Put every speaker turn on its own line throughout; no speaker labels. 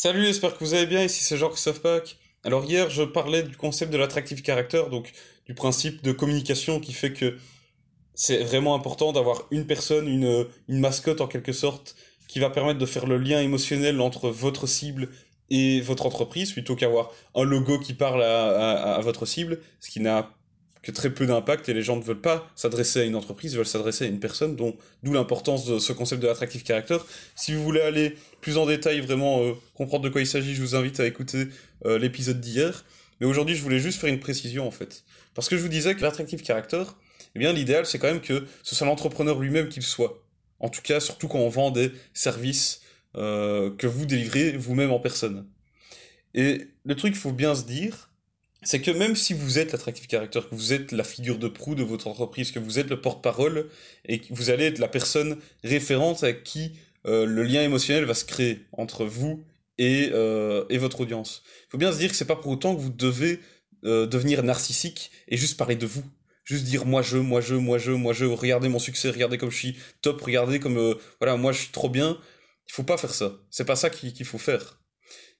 Salut, j'espère que vous allez bien, ici c'est Jean-Christophe. Alors hier, je parlais du concept de l'attractive character, donc du principe de communication qui fait que c'est vraiment important d'avoir une personne, une, une mascotte en quelque sorte, qui va permettre de faire le lien émotionnel entre votre cible et votre entreprise, plutôt qu'avoir un logo qui parle à, à votre cible, ce qui n'a que très peu d'impact et les gens ne veulent pas s'adresser à une entreprise, ils veulent s'adresser à une personne, dont d'où l'importance de ce concept de l'attractive character. Si vous voulez aller plus en détail, vraiment euh, comprendre de quoi il s'agit, je vous invite à écouter euh, l'épisode d'hier. Mais aujourd'hui, je voulais juste faire une précision en fait. Parce que je vous disais que l'attractive character, eh bien l'idéal c'est quand même que ce soit l'entrepreneur lui-même qu'il soit. En tout cas, surtout quand on vend des services euh, que vous délivrez vous-même en personne. Et le truc, il faut bien se dire, c'est que même si vous êtes l'attractive character, que vous êtes la figure de proue de votre entreprise, que vous êtes le porte-parole et que vous allez être la personne référente avec qui euh, le lien émotionnel va se créer entre vous et, euh, et votre audience. Il faut bien se dire que c'est pas pour autant que vous devez euh, devenir narcissique et juste parler de vous. Juste dire moi je, moi je, moi je, moi je, regardez mon succès, regardez comme je suis top, regardez comme voilà, moi je suis trop bien. Il faut pas faire ça. C'est pas ça qu'il faut faire.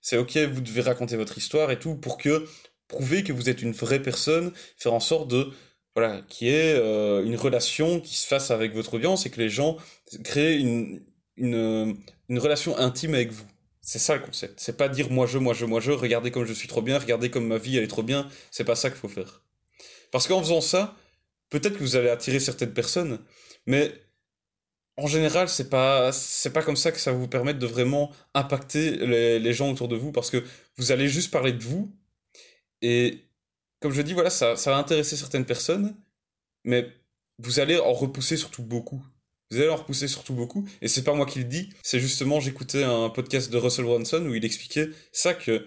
C'est ok, vous devez raconter votre histoire et tout pour que prouver que vous êtes une vraie personne, faire en sorte de voilà, qu'il y ait euh, une relation qui se fasse avec votre audience et que les gens créent une, une, une relation intime avec vous. C'est ça le concept. C'est pas dire moi je, moi je, moi je, regardez comme je suis trop bien, regardez comme ma vie elle est trop bien. C'est pas ça qu'il faut faire. Parce qu'en faisant ça, peut-être que vous allez attirer certaines personnes, mais en général, c'est pas pas comme ça que ça va vous permettre de vraiment impacter les, les gens autour de vous parce que vous allez juste parler de vous et comme je dis, voilà, ça, ça va intéresser certaines personnes, mais vous allez en repousser surtout beaucoup. Vous allez en repousser surtout beaucoup, et c'est pas moi qui le dis, c'est justement, j'écoutais un podcast de Russell Brunson où il expliquait ça que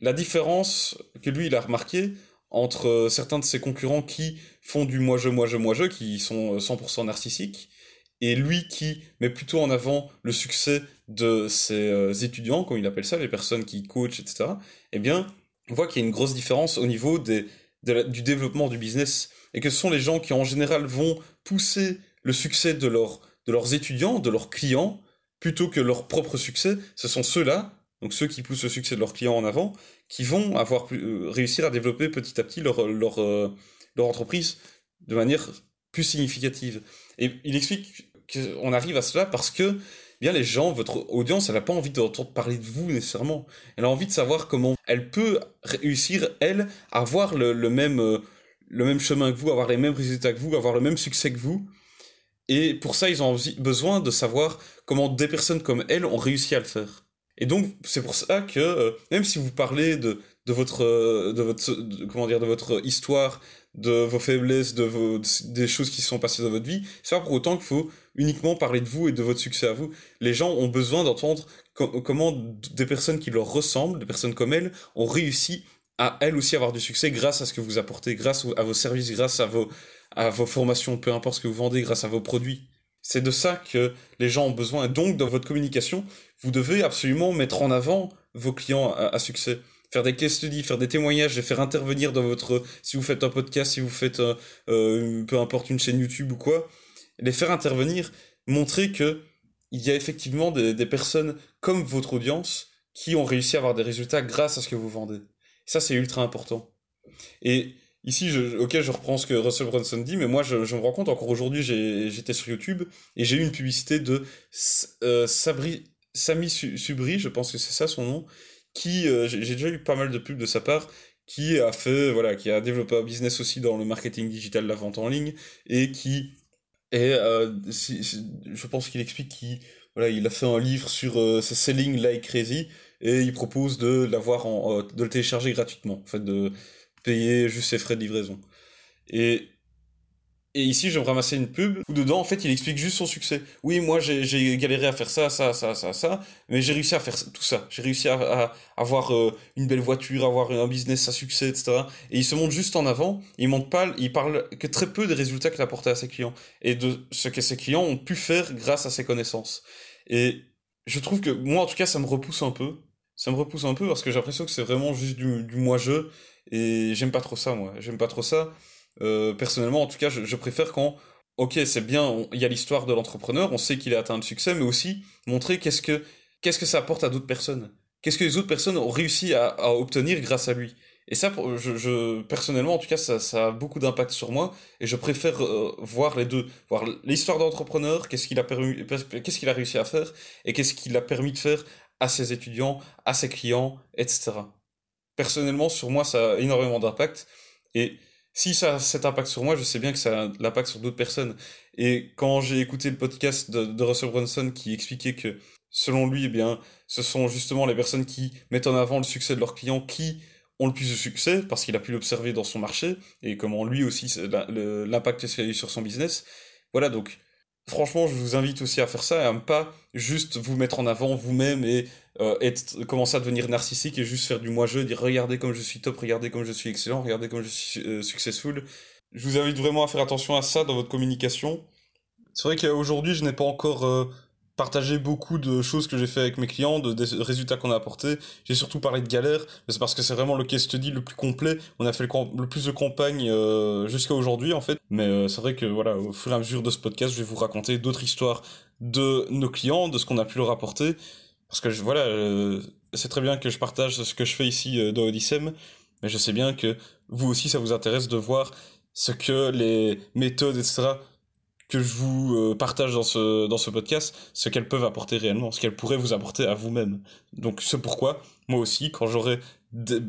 la différence que lui il a remarqué entre certains de ses concurrents qui font du moi-je, moi-je, moi-je, qui sont 100% narcissiques, et lui qui met plutôt en avant le succès de ses euh, étudiants, comme il appelle ça, les personnes qui coachent, etc., eh bien, on voit qu'il y a une grosse différence au niveau des, du développement du business et que ce sont les gens qui en général vont pousser le succès de, de leurs étudiants, de leurs clients, plutôt que leur propre succès. Ce sont ceux-là, donc ceux qui poussent le succès de leurs clients en avant, qui vont avoir euh, réussir à développer petit à petit leur, leur, euh, leur entreprise de manière plus significative. Et il explique qu'on arrive à cela parce que bien les gens, votre audience, elle n'a pas envie d'entendre parler de vous nécessairement. Elle a envie de savoir comment elle peut réussir, elle, à avoir le, même, euh, le même chemin que vous, avoir les mêmes résultats que vous, avoir le même succès que vous. Et pour ça, ils ont besoin de savoir comment des personnes comme elle ont réussi à le faire. Et donc, c'est pour ça que, euh, même si vous parlez de, de votre, euh, de votre, comment dire, de votre histoire, de vos faiblesses, de vos, des choses qui se sont passées dans votre vie, c'est pas pour autant qu'il faut uniquement parler de vous et de votre succès à vous. Les gens ont besoin d'entendre comment des personnes qui leur ressemblent, des personnes comme elles, ont réussi à elles aussi avoir du succès grâce à ce que vous apportez, grâce à vos services, grâce à vos, à vos formations, peu importe ce que vous vendez, grâce à vos produits. C'est de ça que les gens ont besoin. Donc, dans votre communication, vous devez absolument mettre en avant vos clients à, succès. Faire des case studies, faire des témoignages, les faire intervenir dans votre... Si vous faites un podcast, si vous faites, euh, euh, peu importe, une chaîne YouTube ou quoi, les faire intervenir, montrer que il y a effectivement des, personnes comme votre audience qui ont réussi à avoir des résultats grâce à ce que vous vendez. Ça, c'est ultra important. Et ici, ok, je reprends ce que Russell Brunson dit, mais moi, je, je me rends compte, encore aujourd'hui, j'étais sur YouTube et j'ai eu une publicité de euh, Sabri, Sami Subri, je pense que c'est ça son nom, qui, euh, j'ai déjà eu pas mal de pubs de sa part, qui a fait, voilà, qui a développé un business aussi dans le marketing digital, la vente en ligne, et qui et euh, je pense qu'il explique qu'il voilà, il a fait un livre sur euh, selling like crazy et il propose de l'avoir en, euh, de le télécharger gratuitement, en fait, de payer juste ses frais de livraison. Et et ici, je vais ramasser une pub où dedans, en fait, il explique juste son succès. Oui, moi, j'ai galéré à faire ça, ça, ça, ça, ça, mais j'ai réussi à faire tout ça. J'ai réussi à, avoir euh, une belle voiture, avoir un business à succès, etc. Et il se montre juste en avant. Il montre pas, il parle que très peu des résultats qu'il a apportés à ses clients et de ce que ses clients ont pu faire grâce à ses connaissances. Et je trouve que moi, en tout cas, ça me repousse un peu. Ça me repousse un peu parce que j'ai l'impression que c'est vraiment juste du, du moi-je. Et j'aime pas trop ça, moi. J'aime pas trop ça. Euh, personnellement, en tout cas, je, préfère quand, ok, c'est bien, il y a l'histoire de l'entrepreneur, on sait qu'il a atteint le succès, mais aussi montrer qu'est-ce que, qu'est-ce que ça apporte à d'autres personnes. qu'est-ce que les autres personnes ont réussi à, obtenir grâce à lui. Et ça, je, personnellement, en tout cas, ça, ça a beaucoup d'impact sur moi. Et je préfère euh, voir les deux. Voir l'histoire d'entrepreneur, qu'est-ce qu'il a, permis, qu'est-ce qu'il a réussi à faire, et qu'est-ce qu'il a permis de faire à ses étudiants, à ses clients, etc. Personnellement, sur moi, ça a énormément d'impact. Et si ça a cet impact sur moi, je sais bien que ça a l'impact sur d'autres personnes. Et quand j'ai écouté le podcast de, Russell Brunson qui expliquait que, selon lui, eh bien, ce sont justement les personnes qui mettent en avant le succès de leurs clients qui ont le plus de succès parce qu'il a pu l'observer dans son marché et comment lui aussi l'impact que sur son business. Voilà, donc franchement, je vous invite aussi à faire ça et à ne pas juste vous mettre en avant vous-même et euh, être, commencer à devenir narcissique et juste faire du moi-je, dire regardez comme je suis top, regardez comme je suis excellent, regardez comme je suis euh, successful. Je vous invite vraiment à faire attention à ça dans votre communication. C'est vrai qu'aujourd'hui, je n'ai pas encore euh, partager beaucoup de choses que j'ai fait avec mes clients, de, des résultats qu'on a apportés. J'ai surtout parlé de galères, mais c'est parce que c'est vraiment le case study le plus complet. On a fait le, plus de campagnes euh, jusqu'à aujourd'hui en fait. Mais euh, c'est vrai que voilà, au fur et à mesure de ce podcast, je vais vous raconter d'autres histoires de nos clients, de ce qu'on a pu leur apporter. Parce que voilà, euh, c'est très bien que je partage ce que je fais ici dans Odyssem, mais je sais bien que vous aussi ça vous intéresse de voir ce que les méthodes, etc que je vous euh, partage dans ce, dans ce podcast, ce qu'elles peuvent apporter réellement, ce qu'elles pourraient vous apporter à vous-même. Donc c'est pourquoi, moi aussi, quand j'aurai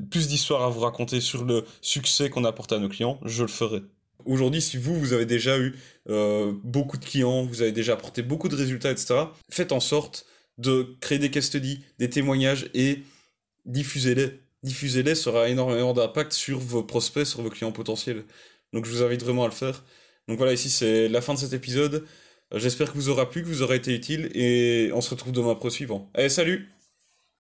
plus d'histoires à vous raconter sur le succès qu'on apporte à nos clients, je le ferai. Aujourd'hui, si vous, vous avez déjà eu euh, beaucoup de clients, vous avez déjà apporté beaucoup de résultats, etc., faites en sorte de créer des case studies, des témoignages et diffusez-les. Diffusez-les sera énormément d'impact sur vos prospects, sur vos clients potentiels. Donc je vous invite vraiment à le faire. Donc voilà, ici c'est la fin de cet épisode. J'espère que vous aura plu, que vous aura été utile, et on se retrouve demain le suivant. Allez, salut